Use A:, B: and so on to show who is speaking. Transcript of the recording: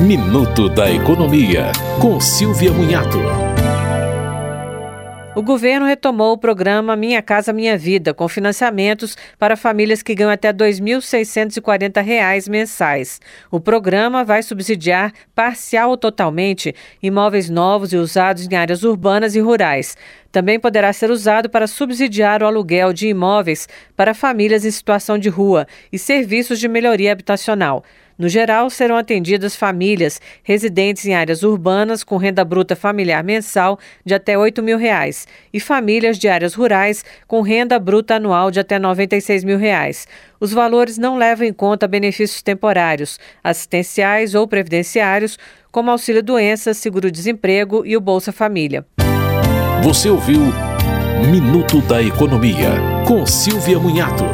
A: Minuto da Economia, com Silvia Munhato.
B: O governo retomou o programa Minha Casa Minha Vida, com financiamentos para famílias que ganham até R$ 2.640 mensais. O programa vai subsidiar parcial ou totalmente imóveis novos e usados em áreas urbanas e rurais. Também poderá ser usado para subsidiar o aluguel de imóveis para famílias em situação de rua e serviços de melhoria habitacional. No geral, serão atendidas famílias residentes em áreas urbanas com renda bruta familiar mensal de até 8 mil reais, e famílias de áreas rurais com renda bruta anual de até 96 mil reais. Os valores não levam em conta benefícios temporários, assistenciais ou previdenciários, como auxílio-doença, seguro-desemprego e o Bolsa Família.
A: Você ouviu Minuto da Economia, com Silvia Munhato.